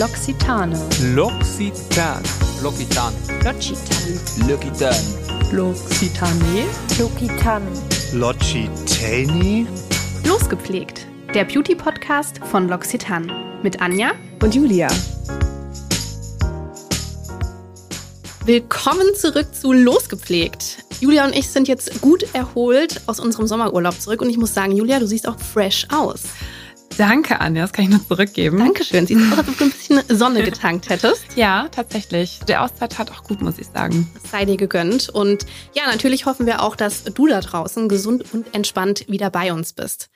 L'Occitane. L'Occitane. L'Occitane. L'Occitane. L'Occitane. L'Occitane. L'Occitane. Losgepflegt, der Beauty-Podcast von L'Occitane. Mit Anja Und Julia. Willkommen zurück zu Losgepflegt. Julia und ich sind jetzt gut erholt aus unserem Sommerurlaub zurück und ich muss sagen, Julia, du siehst auch fresh aus. Danke, Anja, das kann ich nur zurückgeben. Dankeschön. Sieht aus, als ob du ein bisschen Sonne getankt hättest. Ja, tatsächlich. Der Auszeit hat auch gut, muss ich sagen. Sei dir gegönnt. Und ja, natürlich hoffen wir auch, dass du da draußen gesund und entspannt wieder bei uns bist.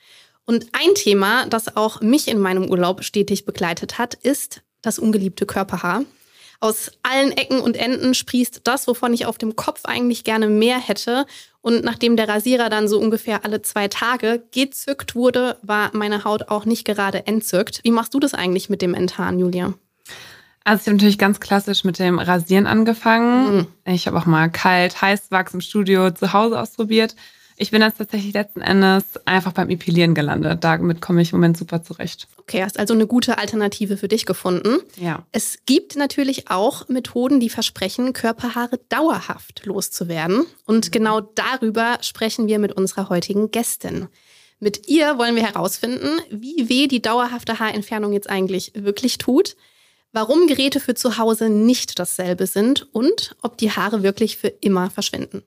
Und ein Thema, das auch mich in meinem Urlaub stetig begleitet hat, ist das ungeliebte Körperhaar. Aus allen Ecken und Enden sprießt das, wovon ich auf dem Kopf eigentlich gerne mehr hätte. Und nachdem der Rasierer dann so ungefähr alle zwei Tage gezückt wurde, war meine Haut auch nicht gerade entzückt. Wie machst du das eigentlich mit dem Enthaaren, Julia? Also ich habe natürlich ganz klassisch mit dem Rasieren angefangen. Ich habe auch mal kalt, heiß Wachs im Studio zu Hause ausprobiert. Ich bin jetzt tatsächlich letzten Endes einfach beim Epilieren gelandet. Damit komme ich im Moment super zurecht. Okay, hast also eine gute Alternative für dich gefunden. Ja. Es gibt natürlich auch Methoden, die versprechen, Körperhaare dauerhaft loszuwerden. Und genau darüber sprechen wir mit unserer heutigen Gästin. Mit ihr wollen wir herausfinden, wie weh die dauerhafte Haarentfernung jetzt eigentlich wirklich tut, warum Geräte für zu Hause nicht dasselbe sind und ob die Haare wirklich für immer verschwinden.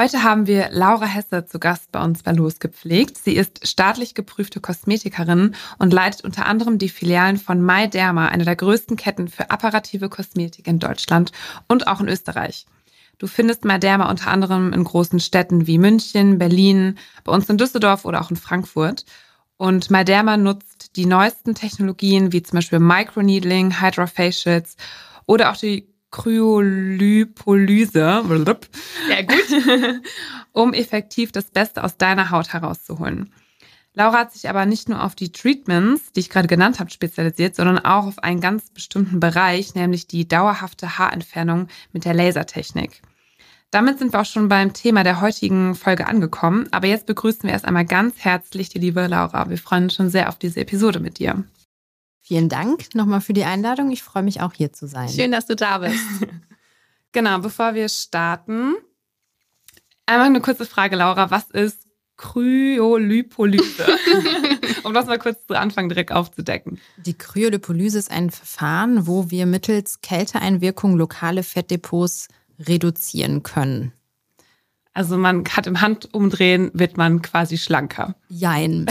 Heute haben wir Laura Hesse zu Gast bei uns bei Losgepflegt. Sie ist staatlich geprüfte Kosmetikerin und leitet unter anderem die Filialen von MyDerma, einer der größten Ketten für apparative Kosmetik in Deutschland und auch in Österreich. Du findest MyDerma unter anderem in großen Städten wie München, Berlin, bei uns in Düsseldorf oder auch in Frankfurt. Und MyDerma nutzt die neuesten Technologien wie zum Beispiel Microneedling, Hydrofacials oder auch die Kryolipolyse, Sehr gut. um effektiv das Beste aus deiner Haut herauszuholen. Laura hat sich aber nicht nur auf die Treatments, die ich gerade genannt habe, spezialisiert, sondern auch auf einen ganz bestimmten Bereich, nämlich die dauerhafte Haarentfernung mit der Lasertechnik. Damit sind wir auch schon beim Thema der heutigen Folge angekommen. Aber jetzt begrüßen wir erst einmal ganz herzlich die liebe Laura. Wir freuen uns schon sehr auf diese Episode mit dir. Vielen Dank nochmal für die Einladung. Ich freue mich auch hier zu sein. Schön, dass du da bist. Genau, bevor wir starten, einmal eine kurze Frage, Laura. Was ist Kryolipolyse? um das mal kurz zu Anfang direkt aufzudecken. Die Kryolipolyse ist ein Verfahren, wo wir mittels Kälteeinwirkung lokale Fettdepots reduzieren können. Also man hat im Handumdrehen, wird man quasi schlanker. Jein.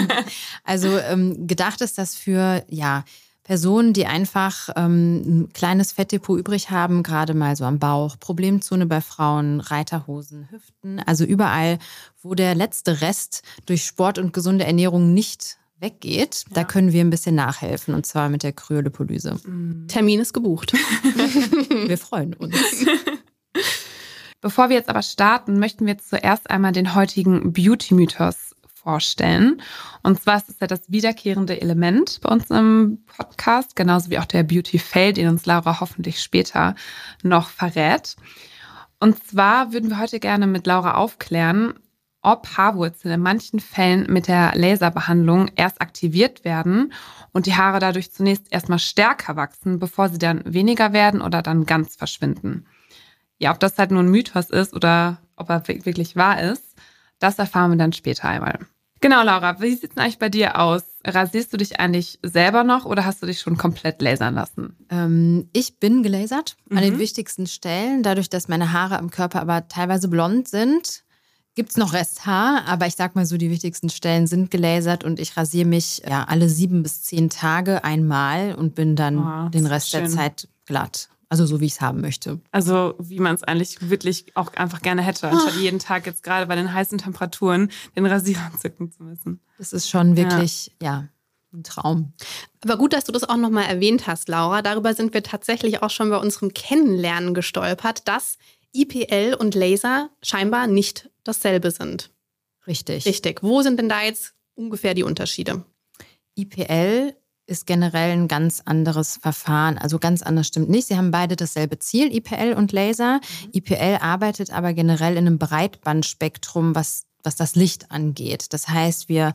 also ähm, gedacht ist das für ja Personen, die einfach ähm, ein kleines Fettdepot übrig haben, gerade mal so am Bauch, Problemzone bei Frauen, Reiterhosen, Hüften, also überall, wo der letzte Rest durch Sport und gesunde Ernährung nicht weggeht, da können wir ein bisschen nachhelfen und zwar mit der Kryolipolyse. Termin ist gebucht. Wir freuen uns. Bevor wir jetzt aber starten, möchten wir zuerst einmal den heutigen Beauty-Mythos vorstellen. Und zwar ist es ja das wiederkehrende Element bei uns im Podcast, genauso wie auch der Beauty-Fail, den uns Laura hoffentlich später noch verrät. Und zwar würden wir heute gerne mit Laura aufklären, ob Haarwurzeln in manchen Fällen mit der Laserbehandlung erst aktiviert werden und die Haare dadurch zunächst erstmal stärker wachsen, bevor sie dann weniger werden oder dann ganz verschwinden. Ja, ob das halt nur ein Mythos ist oder ob er wirklich wahr ist, das erfahren wir dann später einmal. Genau, Laura, wie sieht es eigentlich bei dir aus? Rasierst du dich eigentlich selber noch oder hast du dich schon komplett lasern lassen? Ähm, ich bin gelasert an den Mhm. wichtigsten Stellen. Dadurch, dass meine Haare am Körper aber teilweise blond sind, gibt es noch Resthaar. Aber ich sag mal so, die wichtigsten Stellen sind gelasert und ich rasiere mich ja, alle sieben bis zehn Tage einmal und bin dann Oh, den Rest der. Zeit glatt. Also so, wie ich es haben möchte. Also wie man es eigentlich wirklich auch einfach gerne hätte, anstatt jeden Tag jetzt gerade bei den heißen Temperaturen den Rasierer zücken zu müssen. Das ist schon wirklich, ja, ein Traum. Aber gut, dass du das auch nochmal erwähnt hast, Laura. Darüber sind wir tatsächlich auch schon bei unserem Kennenlernen gestolpert, dass IPL und Laser scheinbar nicht dasselbe sind. Richtig. Richtig. Wo sind denn da jetzt ungefähr die Unterschiede? IPL ist generell ein ganz anderes Verfahren. Also ganz anders stimmt nicht. Sie haben beide dasselbe Ziel, IPL und Laser. IPL arbeitet aber generell in einem Breitbandspektrum, was was das Licht angeht. Das heißt, wir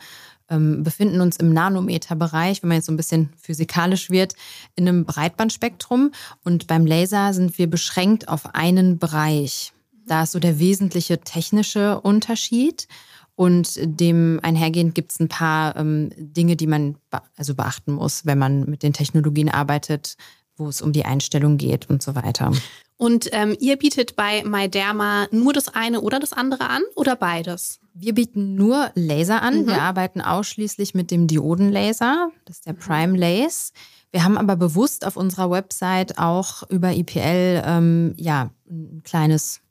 ähm, befinden uns im Nanometerbereich, wenn man jetzt so ein bisschen physikalisch wird, in einem Breitbandspektrum. Und beim Laser sind wir beschränkt auf einen Bereich. Da ist so der wesentliche technische Unterschied. Und dem einhergehend gibt es ein paar ähm, Dinge, die man be also beachten muss, wenn man mit den Technologien arbeitet, wo es um die Einstellung geht und so weiter. Und ähm, ihr bietet bei MyDerma nur das eine oder das andere an oder beides? Wir bieten nur Laser an. Mhm. Wir arbeiten ausschließlich mit dem Diodenlaser. Das ist der Prime Lace. Wir haben aber bewusst auf unserer Website auch über IPL ähm, ja, ein kleines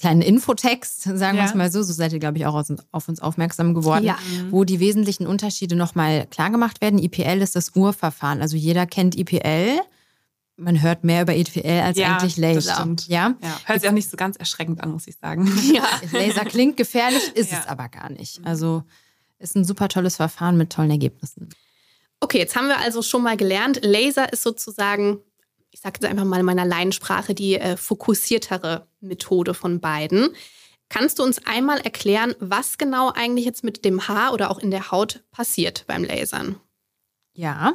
kleinen Infotext, sagen wir Ja. es mal so, so seid ihr, glaube ich, auch aus, auf uns aufmerksam geworden, Ja. wo die wesentlichen Unterschiede nochmal klar gemacht werden. IPL ist das Urverfahren. Also jeder kennt IPL. Man hört mehr über IPL als Ja, eigentlich das Laser. stimmt. Ja? Ja, hört sich auch nicht so ganz erschreckend an, muss ich sagen. Ja. Laser klingt gefährlich, ist Ja. es aber gar nicht. Also ist ein super tolles Verfahren mit tollen Ergebnissen. Okay, jetzt haben wir also schon mal gelernt, Laser ist sozusagen, ich sage jetzt einfach mal in meiner Laiensprache, die äh, fokussiertere Methode von beiden. Kannst du uns einmal erklären, was genau eigentlich jetzt mit dem Haar oder auch in der Haut passiert beim Lasern? Ja,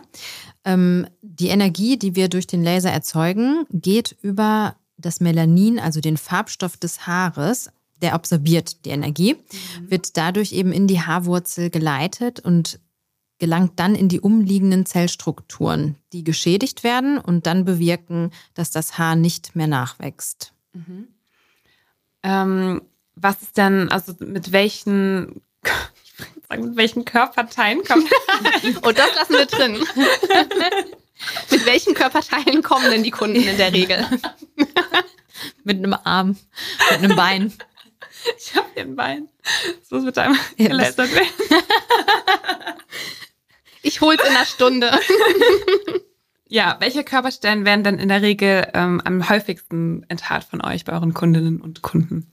ähm, die Energie, die wir durch den Laser erzeugen, geht über das Melanin, also den Farbstoff des Haares. Der absorbiert die Energie, wird dadurch eben in die Haarwurzel geleitet und gelangt dann in die umliegenden Zellstrukturen, die geschädigt werden und dann bewirken, dass das Haar nicht mehr nachwächst. Ähm, was ist denn, also mit welchen, sagen, mit welchen Körperteilen kommt Und das lassen wir drin. mit welchen Körperteilen kommen denn die Kunden in der Regel? Mit einem Arm, mit einem Bein. Ich habe hier ein Bein. So wird einmal Ja, gelasert werden. Ich hol's in einer Stunde. Ja, welche Körperstellen werden denn in der Regel ähm, am häufigsten enthaart von euch bei euren Kundinnen und Kunden?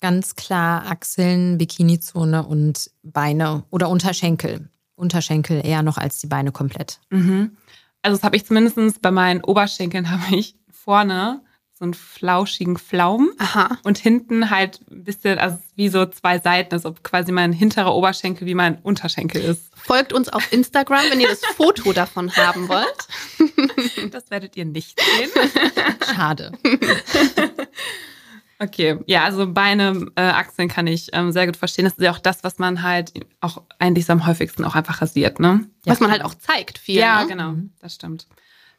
Ganz klar Achseln, Bikinizone und Beine oder Unterschenkel. Unterschenkel eher noch als die Beine komplett. Mhm. Also das habe ich zumindest bei meinen Oberschenkeln habe ich vorne so einen flauschigen Pflaumen Aha. und hinten halt ein bisschen, also wie so zwei Seiten, als ob quasi mein hinterer Oberschenkel wie mein Unterschenkel ist. Folgt uns auf Instagram, wenn ihr das Foto davon haben wollt. Das werdet ihr nicht sehen. Schade. Okay, ja, also Beine, äh, Achseln kann ich ähm, sehr gut verstehen. Das ist ja auch das, was man halt auch eigentlich so am häufigsten auch einfach rasiert, ne? Was man halt auch zeigt viel. ja, ne? genau, das stimmt.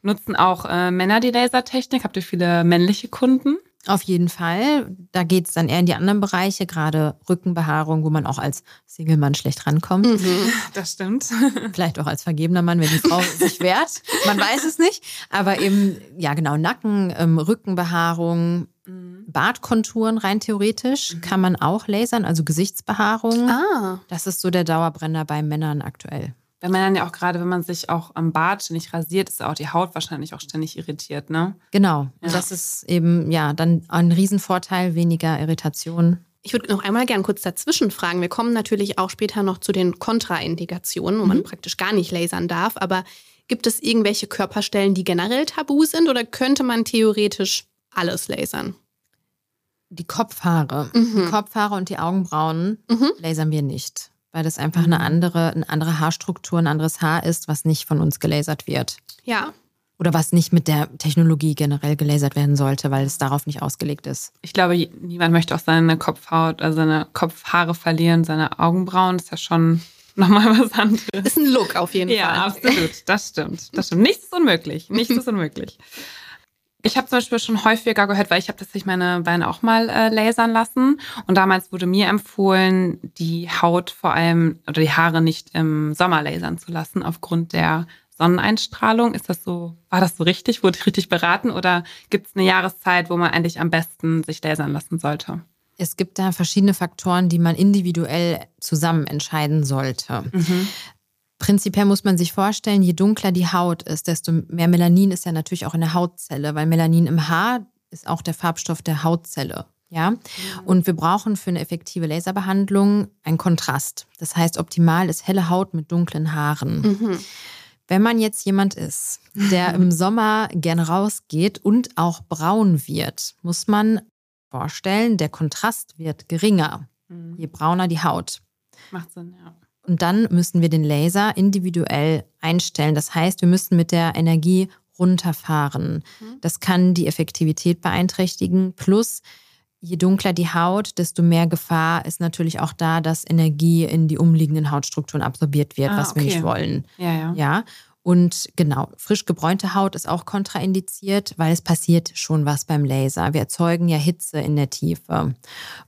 Nutzen auch äh, Männer die Lasertechnik? Habt ihr viele männliche Kunden? Auf jeden Fall. Da geht es dann eher in die anderen Bereiche, gerade Rückenbehaarung, wo man auch als Single-Mann schlecht rankommt. Mhm. Das stimmt. Vielleicht auch als vergebener Mann, wenn die Frau sich wehrt. Man weiß es nicht. Aber eben, ja genau, Nacken, ähm, Rückenbehaarung, Bartkonturen rein theoretisch kann man auch lasern, also Gesichtsbehaarung. Ah. Das ist so der Dauerbrenner bei Männern aktuell. Bei Männern ja auch gerade, wenn man sich auch am Bart ständig rasiert, ist auch die Haut wahrscheinlich auch ständig irritiert, ne? Genau. Ja. Das ist eben, ja, dann ein Riesenvorteil, weniger Irritation. Ich würde noch einmal gern kurz dazwischen fragen. Wir kommen natürlich auch später noch zu den Kontraindikationen, wo man praktisch gar nicht lasern darf. Aber gibt es irgendwelche Körperstellen, die generell tabu sind oder könnte man theoretisch alles lasern? Die Kopfhaare. Mhm. Die Kopfhaare und die Augenbrauen Mhm. lasern wir nicht, weil das einfach eine andere, eine andere Haarstruktur, ein anderes Haar ist, was nicht von uns gelasert wird. Ja. Oder was nicht mit der Technologie generell gelasert werden sollte, weil es darauf nicht ausgelegt ist. Ich glaube, niemand möchte auch seine Kopfhaut, also seine Kopfhaare verlieren, seine Augenbrauen. Das ist ja schon nochmal was anderes. Ist ein Look auf jeden Ja, Fall. absolut. Das stimmt. Das stimmt. Nichts ist unmöglich. Nichts ist unmöglich. Ich habe zum Beispiel schon häufiger gehört, weil ich habe tatsächlich meine Beine auch mal äh, lasern lassen. Und damals wurde mir empfohlen, die Haut vor allem oder die Haare nicht im Sommer lasern zu lassen, aufgrund der Sonneneinstrahlung. Ist das so, war das so richtig? Wurde ich richtig beraten? Oder gibt es eine Jahreszeit, wo man eigentlich am besten sich lasern lassen sollte? Es gibt da verschiedene Faktoren, die man individuell zusammen entscheiden sollte. Prinzipiell muss man sich vorstellen, je dunkler die Haut ist, desto mehr Melanin ist ja natürlich auch in der Hautzelle, weil Melanin im Haar ist auch der Farbstoff der Hautzelle. Ja, und wir brauchen für eine effektive Laserbehandlung einen Kontrast. Das heißt, optimal ist helle Haut mit dunklen Haaren. Mhm. Wenn man jetzt jemand ist, der im Sommer gerne rausgeht und auch braun wird, muss man vorstellen, der Kontrast wird geringer, je brauner die Haut. Macht Sinn, ja. Und dann müssen wir den Laser individuell einstellen. Das heißt, wir müssen mit der Energie runterfahren. Das kann die Effektivität beeinträchtigen. Plus, je dunkler die Haut, desto mehr Gefahr ist natürlich auch da, dass Energie in die umliegenden Hautstrukturen absorbiert wird, Ah, was wir okay. nicht wollen. Ja, ja. Ja. Und genau, frisch gebräunte Haut ist auch kontraindiziert, weil es passiert schon was beim Laser. Wir erzeugen ja Hitze in der Tiefe.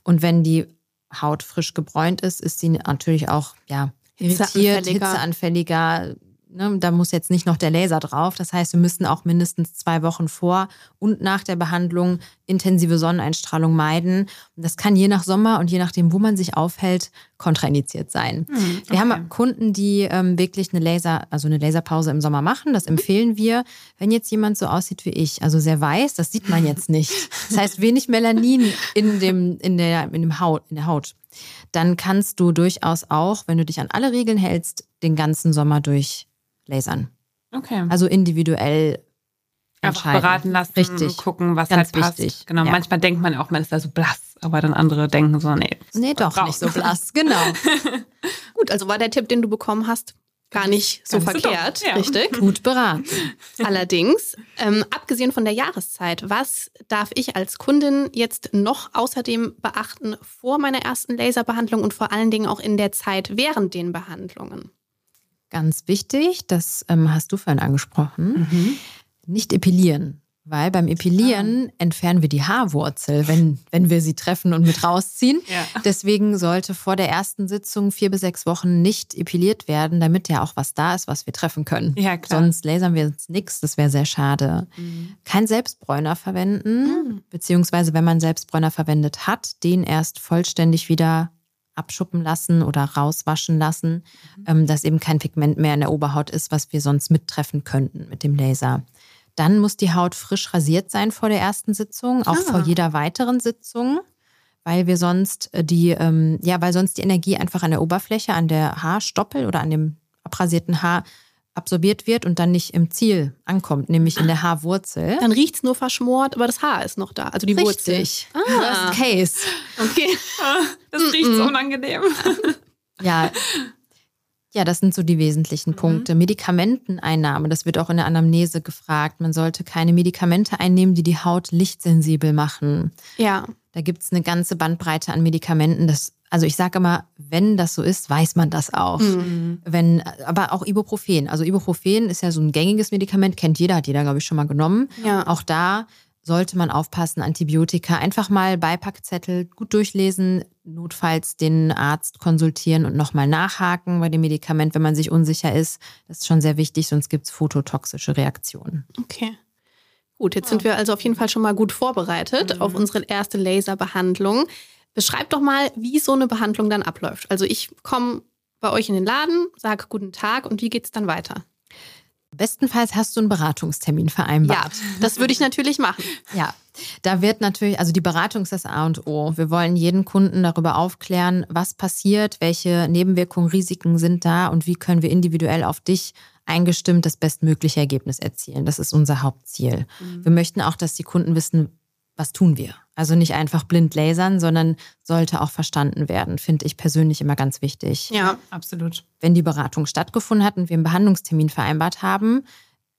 Und wenn die Haut frisch gebräunt ist, ist sie natürlich auch ja, irritiert, Hitzeanfälliger. hitzeanfälliger. Ne, da muss jetzt nicht noch der Laser drauf. Das heißt, wir müssen auch mindestens zwei Wochen vor und nach der Behandlung intensive Sonneneinstrahlung meiden. Und das kann je nach Sommer und je nachdem, wo man sich aufhält, kontraindiziert sein. Hm, Wir haben Kunden, die ähm, wirklich eine Laser, also eine Laserpause im Sommer machen. Das empfehlen wir. Wenn jetzt jemand so aussieht wie ich, also sehr weiß, das sieht man jetzt nicht. Das heißt, wenig Melanin in dem, in der, in dem Haut, in der Haut. Dann kannst du durchaus auch, wenn du dich an alle Regeln hältst, den ganzen Sommer durch lasern. Okay. Also individuell Einfach beraten lassen, Richtig. gucken, was Ganz halt passt. wichtig. Genau. Ja. Manchmal denkt man auch, man ist da so blass, aber dann andere denken so, nee. Nee, doch braun. nicht so blass. Genau. Gut, also war der Tipp, den du bekommen hast, gar nicht so so verkehrt, ja. richtig? Gut beraten. Allerdings, ähm, abgesehen von der Jahreszeit, was darf ich als Kundin jetzt noch außerdem beachten vor meiner ersten Laserbehandlung und vor allen Dingen auch in der Zeit während den Behandlungen? Ganz wichtig, das ähm, hast du vorhin angesprochen. Mhm. Nicht epilieren. Weil beim Epilieren entfernen wir die Haarwurzel, wenn, wenn wir sie treffen und mit rausziehen. Ja. Deswegen sollte vor der ersten Sitzung vier bis sechs Wochen nicht epiliert werden, damit ja auch was da ist, was wir treffen können. Ja, klar. Sonst lasern wir uns nichts, das wäre sehr schade. Kein Selbstbräuner verwenden, beziehungsweise wenn man Selbstbräuner verwendet hat, den erst vollständig wieder abschuppen lassen oder rauswaschen lassen, ähm, dass eben kein Pigment mehr in der Oberhaut ist, was wir sonst mittreffen könnten mit dem Laser. Dann muss die Haut frisch rasiert sein vor der ersten Sitzung, auch vor jeder weiteren Sitzung, weil wir sonst äh, die, ähm, ja, weil sonst die Energie einfach an der Oberfläche, an der Haarstoppel oder an dem abrasierten Haar absorbiert wird und dann nicht im Ziel ankommt, nämlich in der Haarwurzel. Dann riecht's nur verschmort, aber das Haar ist noch da, also die Wurzel. Richtig. Ah. Worst case. Okay. Das riecht so unangenehm. Ja. Ja, das sind so die wesentlichen Punkte. Medikamenteneinnahme, das wird auch in der Anamnese gefragt. Man sollte keine Medikamente einnehmen, die die Haut lichtsensibel machen. Ja. Da gibt es eine ganze Bandbreite an Medikamenten. Das, also ich sage immer, wenn das so ist, weiß man das auch. Wenn, aber auch Ibuprofen. Also Ibuprofen ist ja so ein gängiges Medikament, kennt jeder, hat jeder, glaube ich, schon mal genommen. Ja. Auch da sollte man aufpassen, Antibiotika. Einfach mal Beipackzettel gut durchlesen, notfalls den Arzt konsultieren und nochmal nachhaken bei dem Medikament, wenn man sich unsicher ist. Das ist schon sehr wichtig, sonst gibt es phototoxische Reaktionen. Okay. Gut, jetzt sind wir also auf jeden Fall schon mal gut vorbereitet auf unsere erste Laserbehandlung. Beschreibt doch mal, wie so eine Behandlung dann abläuft. Also ich komme bei euch in den Laden, sage guten Tag und wie geht's dann weiter? Bestenfalls hast du einen Beratungstermin vereinbart. Ja, das würde ich natürlich machen. Ja, da wird natürlich, also die Beratung ist das A und O. Wir wollen jeden Kunden darüber aufklären, was passiert, welche Nebenwirkungen, Risiken sind da und wie können wir individuell auf dich eingestimmt das bestmögliche Ergebnis erzielen. Das ist unser Hauptziel. Wir möchten auch, dass die Kunden wissen, was tun wir. Also nicht einfach blind lasern, sondern sollte auch verstanden werden, finde ich persönlich immer ganz wichtig Ja. Absolut. wenn die Beratung stattgefunden hat und wir einen Behandlungstermin vereinbart haben,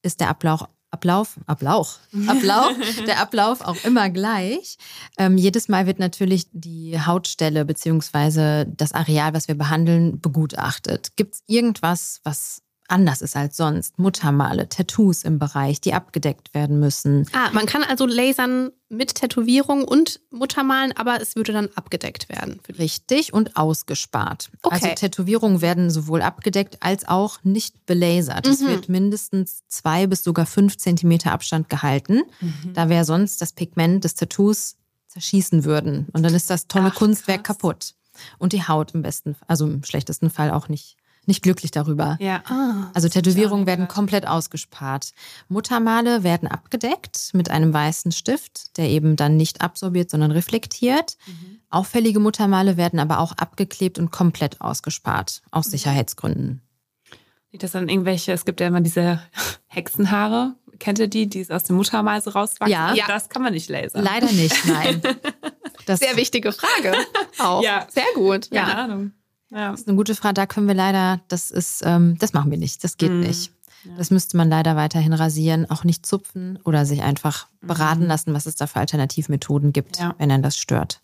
ist der Ablauf, Ablauf, Ablauf, Ablauf, der Ablauf auch immer gleich. Ähm, jedes Mal wird natürlich die Hautstelle beziehungsweise das Areal, was wir behandeln, begutachtet. Gibt es irgendwas, was anders ist als sonst? Muttermale, Tattoos im Bereich, die abgedeckt werden müssen. Ah, man kann also lasern mit Tätowierung und Muttermalen, aber es würde dann abgedeckt werden. Richtig und ausgespart. Okay. Also Tätowierungen werden sowohl abgedeckt als auch nicht belasert. Es Mhm. wird mindestens zwei bis sogar fünf Zentimeter Abstand gehalten, da wir sonst das Pigment des Tattoos zerschießen würden. Und dann ist das tolle Ach, Kunstwerk krass. kaputt. Und die Haut im besten, also im schlechtesten Fall auch nicht, nicht glücklich darüber. Ja. Ah. Also Tätowierungen werden gehört. komplett ausgespart. Muttermale werden abgedeckt mit einem weißen Stift, der eben dann nicht absorbiert, sondern reflektiert. Mhm. Auffällige Muttermale werden aber auch abgeklebt und komplett ausgespart, aus Mhm. Sicherheitsgründen. Nicht, dass dann irgendwelche, es gibt ja immer diese Hexenhaare. Kennt ihr die, die aus dem Muttermal so rauswachsen? Ja. Also Das kann man nicht lasern. Leider nicht, nein. Das, Sehr wichtige Frage. Auch. Ja. Sehr gut. Keine Ja. Ahnung. Ja. Das ist eine gute Frage. Da können wir leider, das ist, ähm, das machen wir nicht. Das geht Mhm. nicht. Das müsste man leider weiterhin rasieren, auch nicht zupfen oder sich einfach beraten Mhm. lassen, was es da für Alternativmethoden gibt, Ja. wenn einen das stört.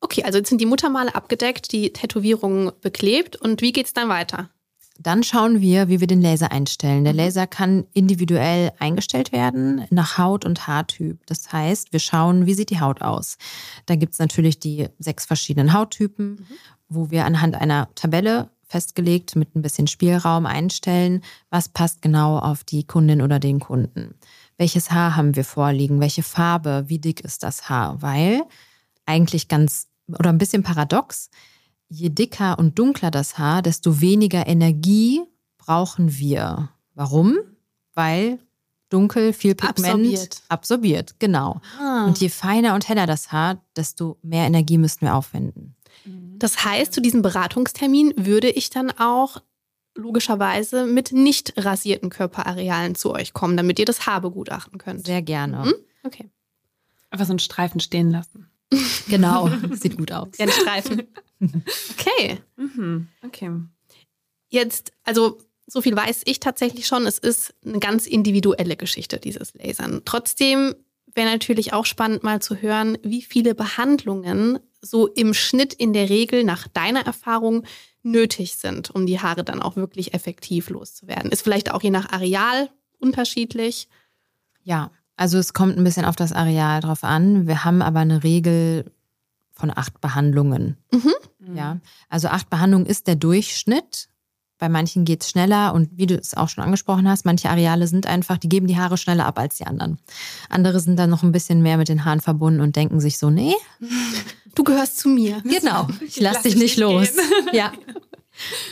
Okay, also jetzt sind die Muttermale abgedeckt, die Tätowierungen beklebt. Und wie geht's dann weiter? Dann schauen wir, wie wir den Laser einstellen. Der Laser kann individuell eingestellt werden nach Haut- und Haartyp. Das heißt, wir schauen, wie sieht die Haut aus. Da gibt es natürlich die sechs verschiedenen Hauttypen, wo wir anhand einer Tabelle festgelegt mit ein bisschen Spielraum einstellen, was passt genau auf die Kundin oder den Kunden. Welches Haar haben wir vorliegen? Welche Farbe? Wie dick ist das Haar? Weil eigentlich ganz oder ein bisschen paradox, je dicker und dunkler das Haar, desto weniger Energie brauchen wir. Warum? Weil dunkel viel Pigment Absorbiert. absorbiert, genau. Ah. Und je feiner und heller das Haar, desto mehr Energie müssten wir aufwenden. Das heißt, zu diesem Beratungstermin würde ich dann auch logischerweise mit nicht rasierten Körperarealen zu euch kommen, damit ihr das Haar begutachten könnt. Sehr gerne. Mhm. Okay. Einfach so einen Streifen stehen lassen. Genau, sieht gut aus. Den Streifen. Okay. Mhm. Okay. Jetzt, also so viel weiß ich tatsächlich schon, es ist eine ganz individuelle Geschichte, dieses Lasern. Trotzdem wäre natürlich auch spannend mal zu hören, wie viele Behandlungen so im Schnitt in der Regel nach deiner Erfahrung nötig sind, um die Haare dann auch wirklich effektiv loszuwerden. Ist vielleicht auch je nach Areal unterschiedlich. Ja, also es kommt ein bisschen auf das Areal drauf an. Wir haben aber eine Regel von acht Behandlungen. Mhm. Ja, also acht Behandlungen ist der Durchschnitt. Bei manchen geht es schneller und wie du es auch schon angesprochen hast, manche Areale sind einfach, die geben die Haare schneller ab als die anderen. Andere sind dann noch ein bisschen mehr mit den Haaren verbunden und denken sich so, nee, Du gehörst zu mir. genau, ich lass lass dich nicht los. Ja.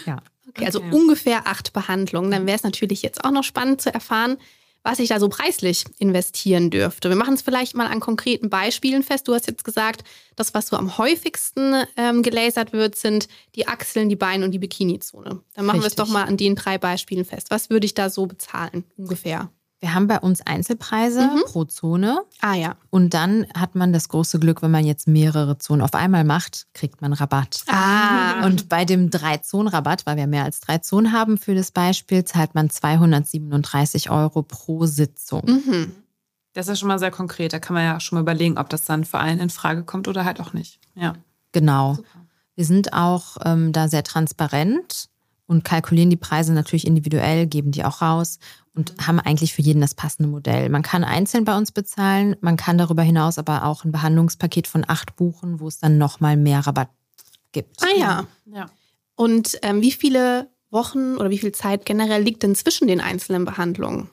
ja. Okay, also Okay. ungefähr acht Behandlungen. Dann wäre es natürlich jetzt auch noch spannend zu erfahren, was ich da so preislich investieren dürfte. Wir machen es vielleicht mal an konkreten Beispielen fest. Du hast jetzt gesagt, das, was so am häufigsten ähm, gelasert wird, sind die Achseln, die Beine und die Bikini-Zone. Dann machen wir es doch mal an den drei Beispielen fest. Was würde ich da so bezahlen, ungefähr? Wir haben bei uns Einzelpreise Mhm. pro Zone Ah ja. und dann hat man das große Glück, wenn man jetzt mehrere Zonen auf einmal macht, kriegt man Rabatt. Ah. Und bei dem Drei-Zonen-Rabatt, weil wir mehr als drei Zonen haben für das Beispiel, zahlt man 237 Euro pro Sitzung. Mhm. Das ist ja schon mal sehr konkret. Da kann man ja schon mal überlegen, ob das dann für einen in Frage kommt oder halt auch nicht. Ja. Genau. Wir sind auch ähm, da sehr transparent und kalkulieren die Preise natürlich individuell, geben die auch raus und haben eigentlich für jeden das passende Modell. Man kann einzeln bei uns bezahlen, man kann darüber hinaus aber auch ein Behandlungspaket von acht buchen, wo es dann nochmal mehr Rabatt gibt. Ah ja. Ja. Und ähm, wie viele Wochen oder wie viel Zeit generell liegt denn zwischen den einzelnen Behandlungen?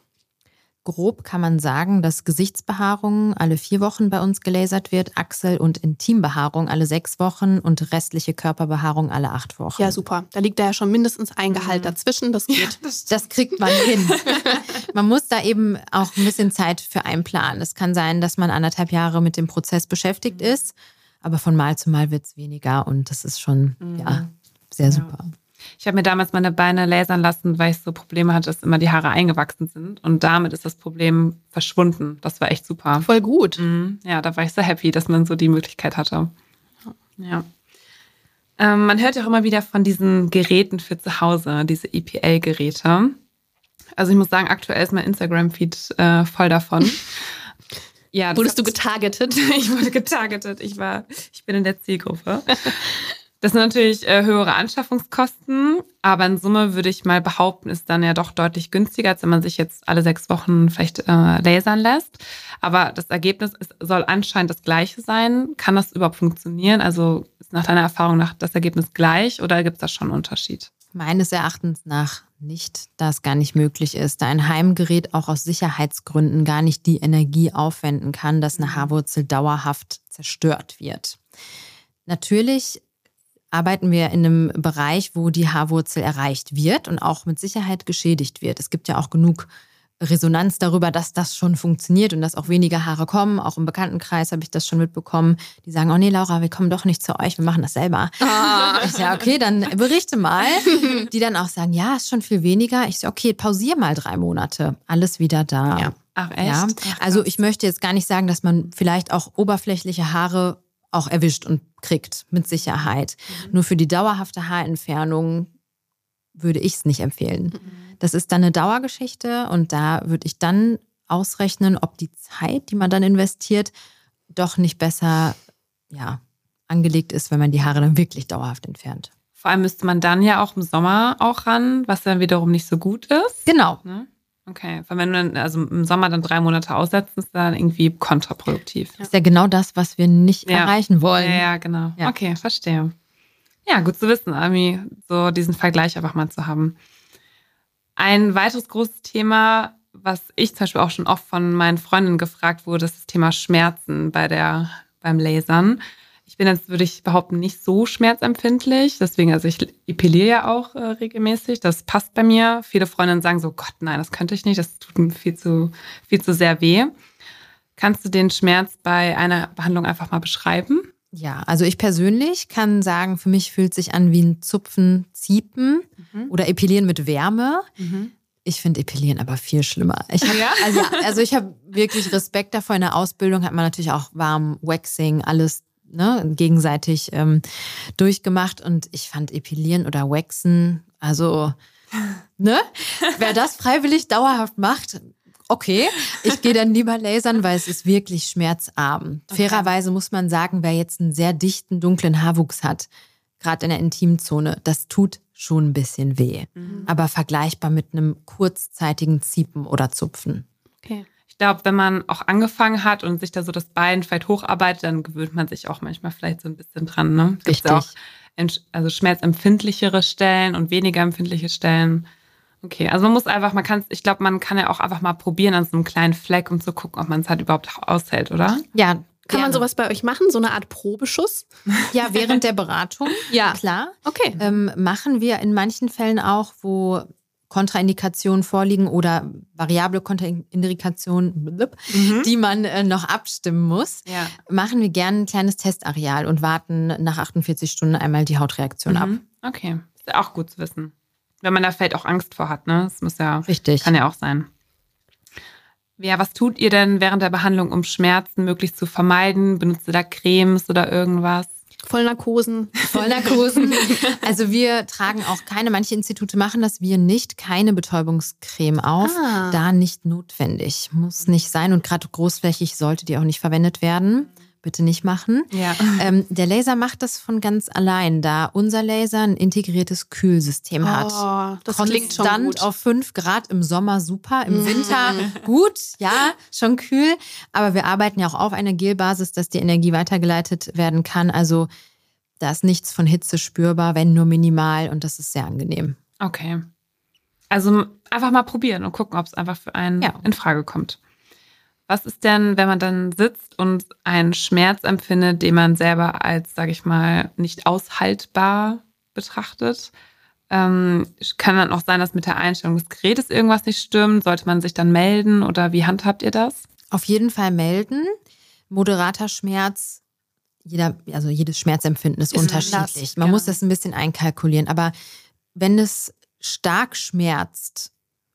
Grob kann man sagen, dass Gesichtsbehaarung alle vier Wochen bei uns gelasert wird, Achsel- und Intimbehaarung alle sechs Wochen und restliche Körperbehaarung alle acht Wochen. Ja, super. Da liegt da ja schon mindestens ein Gehalt dazwischen. Das geht. Das kriegt man hin. man muss da eben auch ein bisschen Zeit für einplanen. Es kann sein, dass man anderthalb Jahre mit dem Prozess beschäftigt ist, aber von Mal zu Mal wird es weniger und das ist schon ja, sehr super. Ich habe mir damals meine Beine lasern lassen, weil ich so Probleme hatte, dass immer die Haare eingewachsen sind. Und damit ist das Problem verschwunden. Das war echt super. Voll gut. Mhm. Ja, da war ich so happy, dass man so die Möglichkeit hatte. Ja. Ähm, man hört ja auch immer wieder von diesen Geräten für zu Hause, diese EPL-Geräte. Also ich muss sagen, aktuell ist mein Instagram-Feed äh, voll davon. Ja, Wurdest du getargetet? ich wurde getargetet. Ich war, ich bin in der Zielgruppe. Das sind natürlich äh, höhere Anschaffungskosten, aber in Summe würde ich mal behaupten, ist dann ja doch deutlich günstiger, als wenn man sich jetzt alle sechs Wochen vielleicht äh, lasern lässt. Aber das Ergebnis ist, soll anscheinend das gleiche sein. Kann das überhaupt funktionieren? Also ist nach deiner Erfahrung nach das Ergebnis gleich oder gibt es da schon einen Unterschied? Meines Erachtens nach nicht, da es gar nicht möglich ist, da ein Heimgerät auch aus Sicherheitsgründen gar nicht die Energie aufwenden kann, dass eine Haarwurzel dauerhaft zerstört wird. Natürlich arbeiten wir in einem Bereich, wo die Haarwurzel erreicht wird und auch mit Sicherheit geschädigt wird. Es gibt ja auch genug Resonanz darüber, dass das schon funktioniert und dass auch weniger Haare kommen. Auch im Bekanntenkreis habe ich das schon mitbekommen. Die sagen, oh nee, Laura, wir kommen doch nicht zu euch, wir machen das selber. Ich sage, okay, dann berichte mal. Die dann auch sagen, ja, ist schon viel weniger. Ich sage, okay, pausier mal drei Monate. Alles wieder da. Ja. Ach echt? Ja, also ich möchte jetzt gar nicht sagen, dass man vielleicht auch oberflächliche Haare auch erwischt und kriegt, mit Sicherheit. Nur für die dauerhafte Haarentfernung würde ich es nicht empfehlen. Das ist dann eine Dauergeschichte und da würde ich dann ausrechnen, ob die Zeit, die man dann investiert, doch nicht besser ja, angelegt ist, wenn man die Haare dann wirklich dauerhaft entfernt. Vor allem müsste man dann ja auch im Sommer auch ran, was dann wiederum nicht so gut ist. Genau. Ne? Okay, weil wenn du dann, also im Sommer dann drei Monate aussetzt, ist dann irgendwie kontraproduktiv. Ist ja genau das, was wir nicht Ja. erreichen wollen. Ja, ja, genau. Ja. Okay, verstehe. Ja, gut zu wissen, Ami, so diesen Vergleich einfach mal zu haben. Ein weiteres großes Thema, was ich zum Beispiel auch schon oft von meinen Freundinnen gefragt wurde, ist das Thema Schmerzen bei der, beim Lasern. Ich bin jetzt, würde ich behaupten, nicht so schmerzempfindlich. Deswegen, also ich epiliere ja auch äh, regelmäßig. Das passt bei mir. Viele Freundinnen sagen so, Gott, nein, das könnte ich nicht. Das tut mir viel zu, viel zu sehr weh. Kannst du den Schmerz bei einer Behandlung einfach mal beschreiben? Ja, also ich persönlich kann sagen, für mich fühlt sich an wie ein Zupfen, Ziepen oder Epilieren mit Wärme. Ich finde Epilieren aber viel schlimmer. Ich hab, Ja? also, also ich habe wirklich Respekt davor. In der Ausbildung hat man natürlich auch warm Waxing, alles ne, gegenseitig ähm, durchgemacht. Und ich fand Epilieren oder Waxen, also, ne, wer das freiwillig dauerhaft macht, okay. Ich gehe dann lieber lasern, weil es ist wirklich schmerzarm. Fairerweise muss man sagen, wer jetzt einen sehr dichten, dunklen Haarwuchs hat, gerade in der Intimzone, das tut schon ein bisschen weh. Aber vergleichbar mit einem kurzzeitigen Ziepen oder Zupfen. Okay. Ich glaube, wenn man auch angefangen hat und sich da so das Bein vielleicht hocharbeitet, dann gewöhnt man sich auch manchmal vielleicht so ein bisschen dran. Ne? Gibt's Richtig. auch also schmerzempfindlichere Stellen und weniger empfindliche Stellen. Okay, also man muss einfach, man kann, ich glaube, man kann ja auch einfach mal probieren an so einem kleinen Fleck, um zu gucken, ob man es halt überhaupt aushält, oder? Ja, Kann man gerne. sowas bei euch machen? So eine Art Probeschuss? Ja, während der Beratung. Ja. Klar. Okay. Ähm, machen wir in manchen Fällen auch, wo Kontraindikationen vorliegen oder variable Kontraindikationen, blub, die man äh, noch abstimmen muss, Ja. machen wir gerne ein kleines Testareal und warten nach 48 Stunden einmal die Hautreaktion ab. Mhm. Okay, ist ja auch gut zu wissen. Wenn man da vielleicht auch Angst vor hat, ne? Das muss ja, Richtig. kann ja auch sein. Ja, was tut ihr denn während der Behandlung, um Schmerzen möglichst zu vermeiden? Benutzt ihr da Cremes oder irgendwas? Vollnarkosen. Vollnarkosen. also wir tragen auch keine, manche Institute machen das, wir nicht, keine Betäubungscreme auf. Ah. Da nicht notwendig. Muss nicht sein und gerade großflächig sollte die auch nicht verwendet werden. Bitte nicht machen. Ja. Ähm, der Laser macht das von ganz allein, da unser Laser ein integriertes Kühlsystem hat. Oh, das klingt schon Konstant gut. auf 5 Grad im Sommer super, im Winter gut, ja, schon kühl. Aber wir arbeiten ja auch auf einer Gelbasis, dass die Energie weitergeleitet werden kann. Also da ist nichts von Hitze spürbar, wenn nur minimal und das ist sehr angenehm. Okay. Also einfach mal probieren und gucken, ob es einfach für einen Ja. in Frage kommt. Was ist denn, wenn man dann sitzt und einen Schmerz empfindet, den man selber als, sage ich mal, nicht aushaltbar betrachtet? Ähm, kann dann auch sein, dass mit der Einstellung des Gerätes irgendwas nicht stimmt? Sollte man sich dann melden oder wie handhabt ihr das? Auf jeden Fall melden. Moderater Schmerz, jeder, also jedes Schmerzempfinden ist, Ist unterschiedlich. anders, Man ja. muss das ein bisschen einkalkulieren. Aber wenn es stark schmerzt,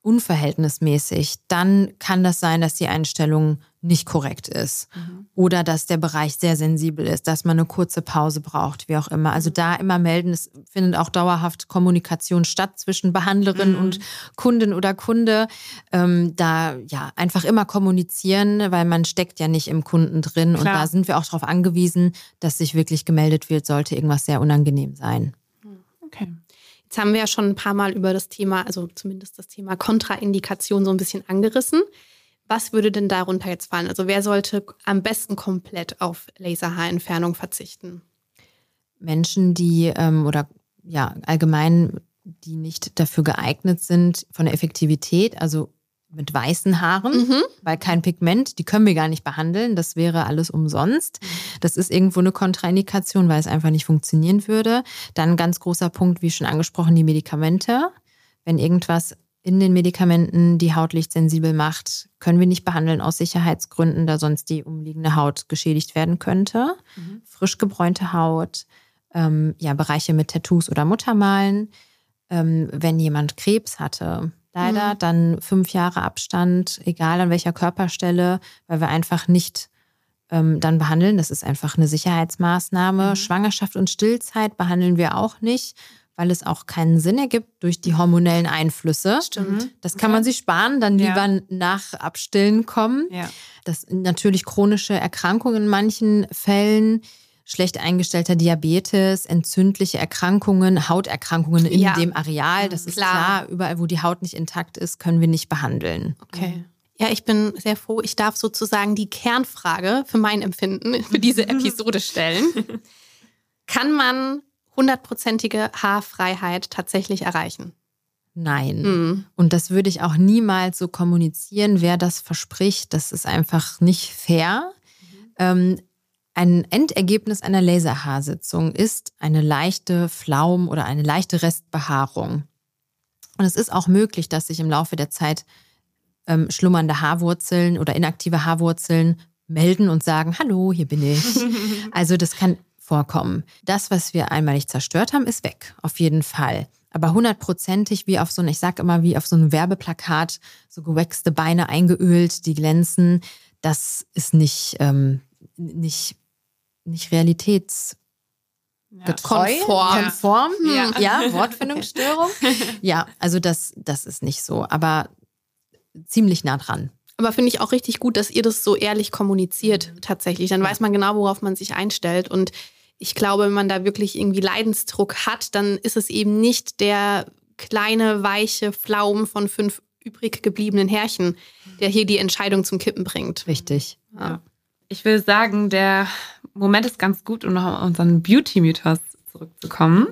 unverhältnismäßig, dann kann das sein, dass die Einstellung nicht korrekt ist. Oder dass der Bereich sehr sensibel ist, dass man eine kurze Pause braucht, wie auch immer. Also da immer melden, es findet auch dauerhaft Kommunikation statt zwischen Behandlerin Mhm. und Kundin oder Kunde. Ähm, da ja einfach immer kommunizieren, weil man steckt ja nicht im Kunden drin. Und Klar. da sind wir auch darauf angewiesen, dass sich wirklich gemeldet wird, sollte irgendwas sehr unangenehm sein. Okay. Jetzt haben wir ja schon ein paar Mal über das Thema, also zumindest das Thema Kontraindikation so ein bisschen angerissen. Was würde denn darunter jetzt fallen? Also wer sollte am besten komplett auf Laserhaarentfernung verzichten? Menschen, die ähm, oder ja allgemein, die nicht dafür geeignet sind von der Effektivität, also mit weißen Haaren, Mhm. weil kein Pigment, die können wir gar nicht behandeln, das wäre alles umsonst. Das ist irgendwo eine Kontraindikation, weil es einfach nicht funktionieren würde. Dann ein ganz großer Punkt, wie schon angesprochen, die Medikamente. Wenn irgendwas in den Medikamenten die Haut lichtsensibel macht, können wir nicht behandeln aus Sicherheitsgründen, da sonst die umliegende Haut geschädigt werden könnte. Frisch gebräunte Haut, ähm, ja, Bereiche mit Tattoos oder Muttermalen. Ähm, wenn jemand Krebs hatte, leider, dann fünf Jahre Abstand, egal an welcher Körperstelle, weil wir einfach nicht ähm, dann behandeln. Das ist einfach eine Sicherheitsmaßnahme. Mhm. Schwangerschaft und Stillzeit behandeln wir auch nicht, weil es auch keinen Sinn ergibt durch die hormonellen Einflüsse. Stimmt. Das kann man sich sparen, dann Ja. lieber nach Abstillen kommen. Ja. Das natürlich chronische Erkrankungen in manchen Fällen, schlecht eingestellter Diabetes, entzündliche Erkrankungen, Hauterkrankungen in Ja. dem Areal. Das ist Klar. klar. Überall, wo die Haut nicht intakt ist, können wir nicht behandeln. Okay. Ja, ich bin sehr froh. Ich darf sozusagen die Kernfrage für mein Empfinden für diese Episode stellen. Kann man hundertprozentige Haarfreiheit tatsächlich erreichen? Nein. Mhm. Und das würde ich auch niemals so kommunizieren. Wer das verspricht, das ist einfach nicht fair. Ähm, ein Endergebnis einer Laserhaarsitzung ist eine leichte Flaum- oder eine leichte Restbehaarung. Und es ist auch möglich, dass sich im Laufe der Zeit ähm, schlummernde Haarwurzeln oder inaktive Haarwurzeln melden und sagen, hallo, hier bin ich. also das kann vorkommen. Das, was wir einmalig zerstört haben, ist weg, auf jeden Fall. Aber hundertprozentig wie auf so ein, ich sag immer, wie auf so einem Werbeplakat, so gewächste Beine eingeölt, die glänzen, das ist nicht, ähm, nicht, nicht realitäts getreu, Konform. konform, Ja. ja, ja Wortfindungsstörung. ja, also das, das ist nicht so, aber ziemlich nah dran. Aber finde ich auch richtig gut, dass ihr das so ehrlich kommuniziert tatsächlich. Dann weiß man genau, worauf man sich einstellt. Und ich glaube, wenn man da wirklich irgendwie Leidensdruck hat, dann ist es eben nicht der kleine, weiche Pflaum von fünf übrig gebliebenen Härchen, der hier die Entscheidung zum Kippen bringt. Richtig. Ja. Ich will sagen, der Moment ist ganz gut, um noch auf unseren Beauty-Mythos zurückzukommen.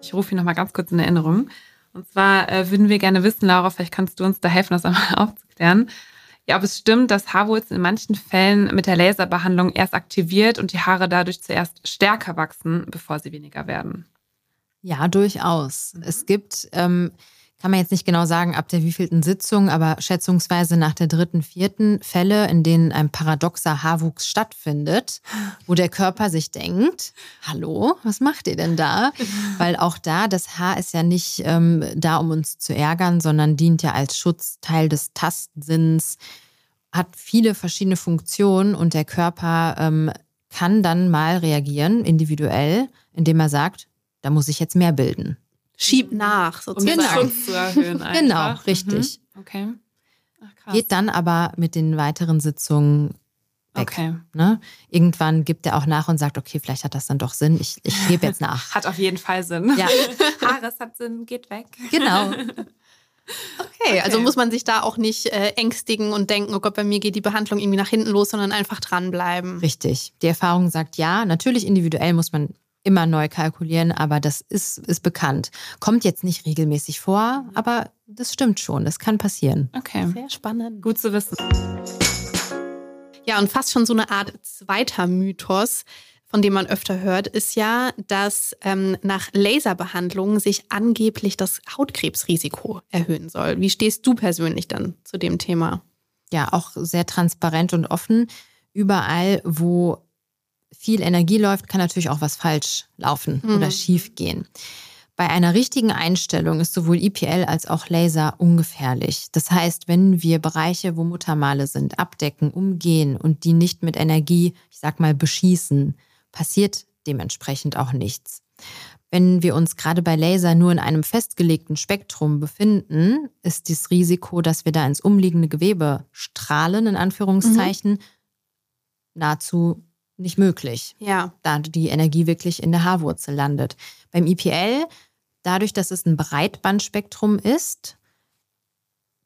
Ich rufe ihn noch mal ganz kurz in Erinnerung. Und zwar äh, würden wir gerne wissen, Laura, vielleicht kannst du uns da helfen, das einmal aufzuklären. Ja, ob es stimmt, dass Haarwurzeln in manchen Fällen mit der Laserbehandlung erst aktiviert und die Haare dadurch zuerst stärker wachsen, bevor sie weniger werden. Ja, durchaus. Es gibt, ähm, kann man jetzt nicht genau sagen, ab der wievielten Sitzung, aber schätzungsweise nach der dritten, vierten Fälle, in denen ein paradoxer Haarwuchs stattfindet, wo der Körper sich denkt, hallo, was macht ihr denn da? Weil auch da, das Haar ist ja nicht ähm, da, um uns zu ärgern, sondern dient ja als Schutzteil des Tastsinns, hat viele verschiedene Funktionen und der Körper ähm, kann dann mal reagieren, individuell, indem er sagt, da muss ich jetzt mehr bilden. Schiebt nach, Um sozusagen. den Schutz zu erhöhen. Einfach. Genau, richtig. Mhm. Okay. Ach. Geht dann aber mit den weiteren Sitzungen weg. Okay. Ne? Irgendwann gibt er auch nach und sagt, okay, vielleicht hat das dann doch Sinn. Ich, ich gebe jetzt nach. Hat auf jeden Fall Sinn. Ja, Haare, es hat Sinn, geht weg. genau. Okay, also muss man sich da auch nicht äh, ängstigen und denken, oh Gott, bei mir geht die Behandlung irgendwie nach hinten los, sondern einfach dranbleiben. Richtig. Die Erfahrung sagt ja. Natürlich individuell muss man immer neu kalkulieren, aber das ist, ist bekannt. Kommt jetzt nicht regelmäßig vor, aber das stimmt schon. Das kann passieren. Okay. Sehr spannend. Gut zu wissen. Ja, und fast schon so eine Art zweiter Mythos, von dem man öfter hört, ist ja, dass ähm, nach Laserbehandlungen sich angeblich das Hautkrebsrisiko erhöhen soll. Wie stehst du persönlich dann zu dem Thema? ja auch sehr transparent und offen. Überall, wo viel Energie läuft, kann natürlich auch was falsch laufen Mhm. oder schief gehen. Bei einer richtigen Einstellung ist sowohl IPL als auch Laser ungefährlich. Das heißt, wenn wir Bereiche, wo Muttermale sind, abdecken, umgehen und die nicht mit Energie, ich sag mal, beschießen, passiert dementsprechend auch nichts. Wenn wir uns gerade bei Laser nur in einem festgelegten Spektrum befinden, ist das Risiko, dass wir da ins umliegende Gewebe strahlen, in Anführungszeichen, nahezu nicht möglich, Ja. da die Energie wirklich in der Haarwurzel landet. Beim IPL, dadurch, dass es ein Breitbandspektrum ist,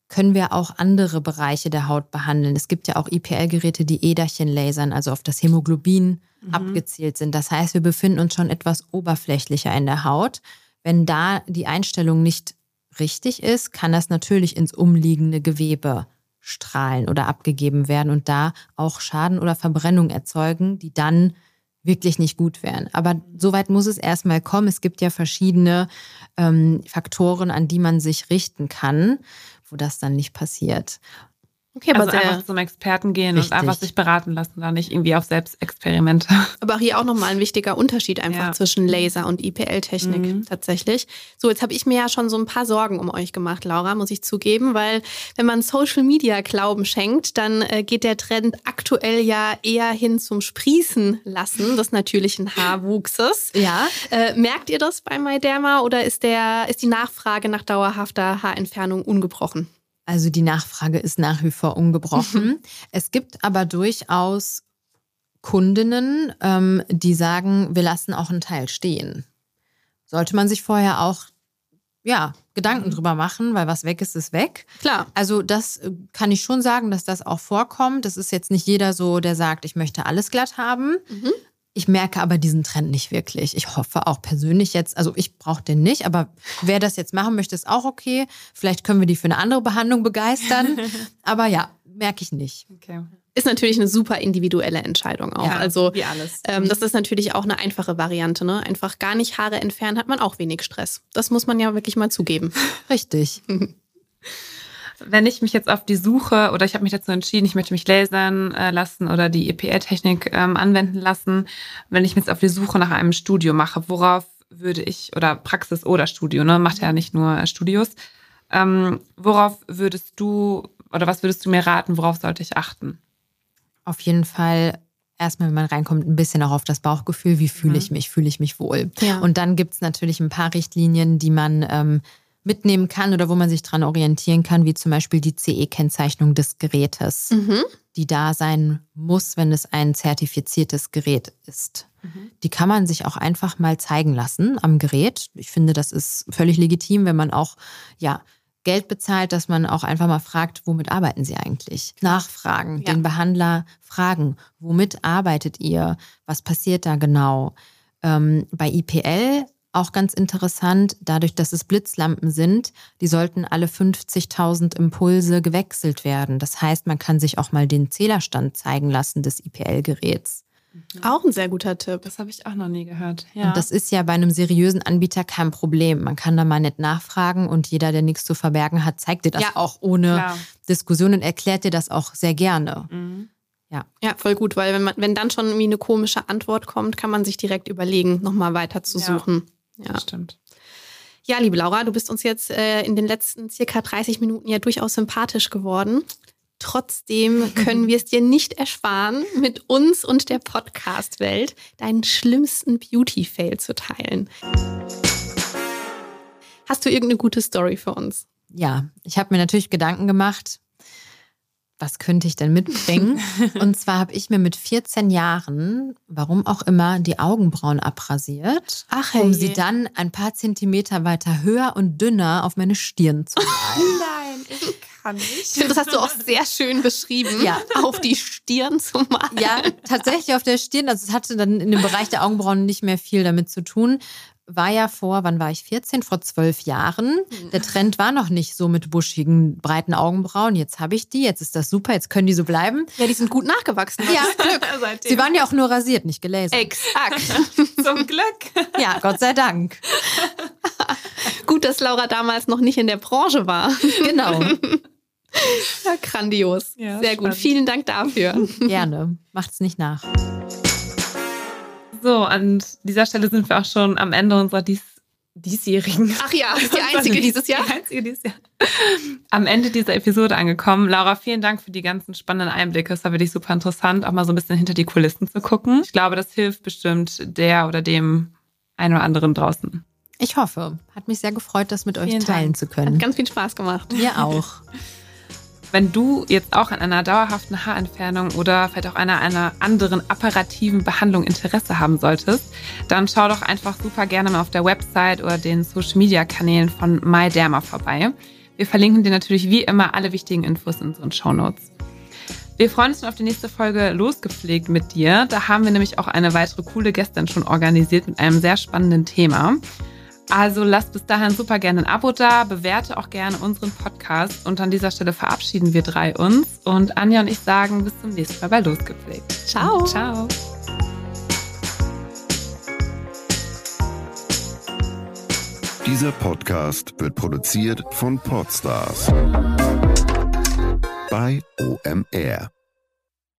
können wir auch andere Bereiche der Haut behandeln. Es gibt ja auch IPL-Geräte, die Äderchen lasern, also auf das Hämoglobin abgezielt sind. Das heißt, wir befinden uns schon etwas oberflächlicher in der Haut. Wenn da die Einstellung nicht richtig ist, kann das natürlich ins umliegende Gewebe strahlen oder abgegeben werden und da auch Schaden oder Verbrennung erzeugen, die dann wirklich nicht gut wären. Aber soweit muss es erstmal kommen. Es gibt ja verschiedene ähm, Faktoren, an die man sich richten kann, wo das dann nicht passiert. Okay, aber also sehr, einfach zum Experten gehen Richtig. und einfach sich beraten lassen, da nicht irgendwie auf Selbstexperimente. Aber hier auch nochmal ein wichtiger Unterschied einfach Ja. zwischen Laser und IPL-Technik Mhm. tatsächlich. So, jetzt habe ich mir ja schon so ein paar Sorgen um euch gemacht, Laura, muss ich zugeben, weil wenn man Social Media Glauben schenkt, dann äh, geht der Trend aktuell ja eher hin zum Sprießen lassen des natürlichen Haarwuchses. Ja. Äh, merkt ihr das bei MyDerma oder ist, der, ist die Nachfrage nach dauerhafter Haarentfernung ungebrochen? Also die Nachfrage ist nach wie vor ungebrochen. es gibt aber durchaus Kundinnen, ähm, die sagen, wir lassen auch einen Teil stehen. Sollte man sich vorher auch ja, Gedanken drüber machen, weil was weg ist, ist weg. Klar. Also das äh, kann ich schon sagen, dass das auch vorkommt. Das ist jetzt nicht jeder so, der sagt, ich möchte alles glatt haben. Mhm. Ich merke aber diesen Trend nicht wirklich. Ich hoffe auch persönlich jetzt, also ich brauche den nicht, aber wer das jetzt machen möchte, ist auch okay. Vielleicht können wir die für eine andere Behandlung begeistern. aber ja, merke ich nicht. Okay. Ist natürlich eine super individuelle Entscheidung auch. Ja, also wie alles. Ähm, das ist natürlich auch eine einfache Variante. Ne? Einfach gar nicht Haare entfernen, hat man auch wenig Stress. Das muss man ja wirklich mal zugeben. Richtig. Wenn ich mich jetzt auf die Suche oder ich habe mich dazu entschieden, ich möchte mich lasern äh, lassen oder die EPL-Technik ähm, anwenden lassen, wenn ich mich jetzt auf die Suche nach einem Studio mache, worauf würde ich, oder Praxis oder Studio, ne, macht ja nicht nur äh, Studios, ähm, worauf würdest du oder was würdest du mir raten, worauf sollte ich achten? Auf jeden Fall erstmal, wenn man reinkommt, ein bisschen auch auf das Bauchgefühl. Wie fühle Mhm. ich mich? Fühle ich mich wohl? Ja. Und dann gibt es natürlich ein paar Richtlinien, die man ähm, mitnehmen kann oder wo man sich dran orientieren kann, wie zum Beispiel die CE-Kennzeichnung des Gerätes, Mhm. die da sein muss, wenn es ein zertifiziertes Gerät ist. Die kann man sich auch einfach mal zeigen lassen am Gerät. Ich finde, das ist völlig legitim, wenn man auch ja Geld bezahlt, dass man auch einfach mal fragt, womit arbeiten Sie eigentlich? Nachfragen, Ja. den Behandler fragen, womit arbeitet ihr? Was passiert da genau? Ähm, bei IPL auch ganz interessant, dadurch, dass es Blitzlampen sind, die sollten alle 50.000 Impulse gewechselt werden. Das heißt, man kann sich auch mal den Zählerstand zeigen lassen des IPL-Geräts. Auch ein sehr guter Tipp. Das habe ich auch noch nie gehört. Ja. Und das ist ja bei einem seriösen Anbieter kein Problem. Man kann da mal nett nachfragen und jeder, der nichts zu verbergen hat, zeigt dir das Ja, auch ohne klar. Diskussion und erklärt dir das auch sehr gerne. Mhm. Ja, voll gut, weil wenn, man, wenn dann schon irgendwie eine komische Antwort kommt, kann man sich direkt überlegen, nochmal weiter zu Ja. suchen. Ja. Das stimmt. ja, liebe Laura, du bist uns jetzt äh, in den letzten circa 30 Minuten ja durchaus sympathisch geworden. Trotzdem können wir es dir nicht ersparen, mit uns und der Podcast-Welt deinen schlimmsten Beauty-Fail zu teilen. Hast du irgendeine gute Story für uns? Ja, ich habe mir natürlich Gedanken gemacht, was könnte ich denn mitbringen? und zwar habe ich mir mit 14 Jahren, warum auch immer, die Augenbrauen abrasiert, Ach, um sie dann ein paar Zentimeter weiter höher und dünner auf meine Stirn zu malen. Nein, ich kann nicht. Ich finde, das hast du auch sehr schön beschrieben. Ja. Auf die Stirn zu malen. Ja, tatsächlich auf der Stirn. Also es hatte dann in dem Bereich der Augenbrauen nicht mehr viel damit zu tun. War ja vor, wann war ich 14? Vor zwölf Jahren. Der Trend war noch nicht so mit buschigen, breiten Augenbrauen. Jetzt habe ich die, jetzt ist das super, jetzt können die so bleiben. Ja, die sind gut nachgewachsen. Ja, Seitdem. sie waren ja auch nur rasiert, nicht gelasert. Exakt. Zum Glück. Ja, Gott sei Dank. Gut, dass Laura damals noch nicht in der Branche war. Genau, Ja, grandios. Ja, Sehr gut. spannend. Vielen Dank dafür. gerne. Macht's nicht nach. So, an dieser Stelle sind wir auch schon am Ende unserer dies diesjährigen. Ach ja, ist die einzige dieses Jahr. Die einzige dieses Jahr. Am Ende dieser Episode angekommen. Laura, vielen Dank für die ganzen spannenden Einblicke. Es war wirklich super interessant, auch mal so ein bisschen hinter die Kulissen zu gucken. Ich glaube, das hilft bestimmt der oder dem einen oder anderen draußen. Ich hoffe. Hat mich sehr gefreut, das mit euch Vielen teilen Dank. zu Hat können. ganz viel Spaß gemacht. Mir auch. Wenn du jetzt auch an einer dauerhaften Haarentfernung oder vielleicht auch einer, einer anderen apparativen Behandlung Interesse haben solltest, dann schau doch einfach super gerne mal auf der Website oder den Social Media Kanälen von MyDerma vorbei. Wir verlinken dir natürlich wie immer alle wichtigen Infos in unseren Shownotes. Wir freuen uns schon auf die nächste Folge Losgepflegt mit dir. Da haben wir nämlich auch eine weitere coole Gästin schon organisiert mit einem sehr spannenden Thema. Also lasst bis dahin super gerne ein Abo da, bewerte auch gerne unseren Podcast und an dieser Stelle verabschieden wir drei uns und Anja und ich sagen bis zum nächsten Mal bei Losgepflegt. Ciao. Ciao. Dieser Podcast wird produziert von Podstars bei OMR.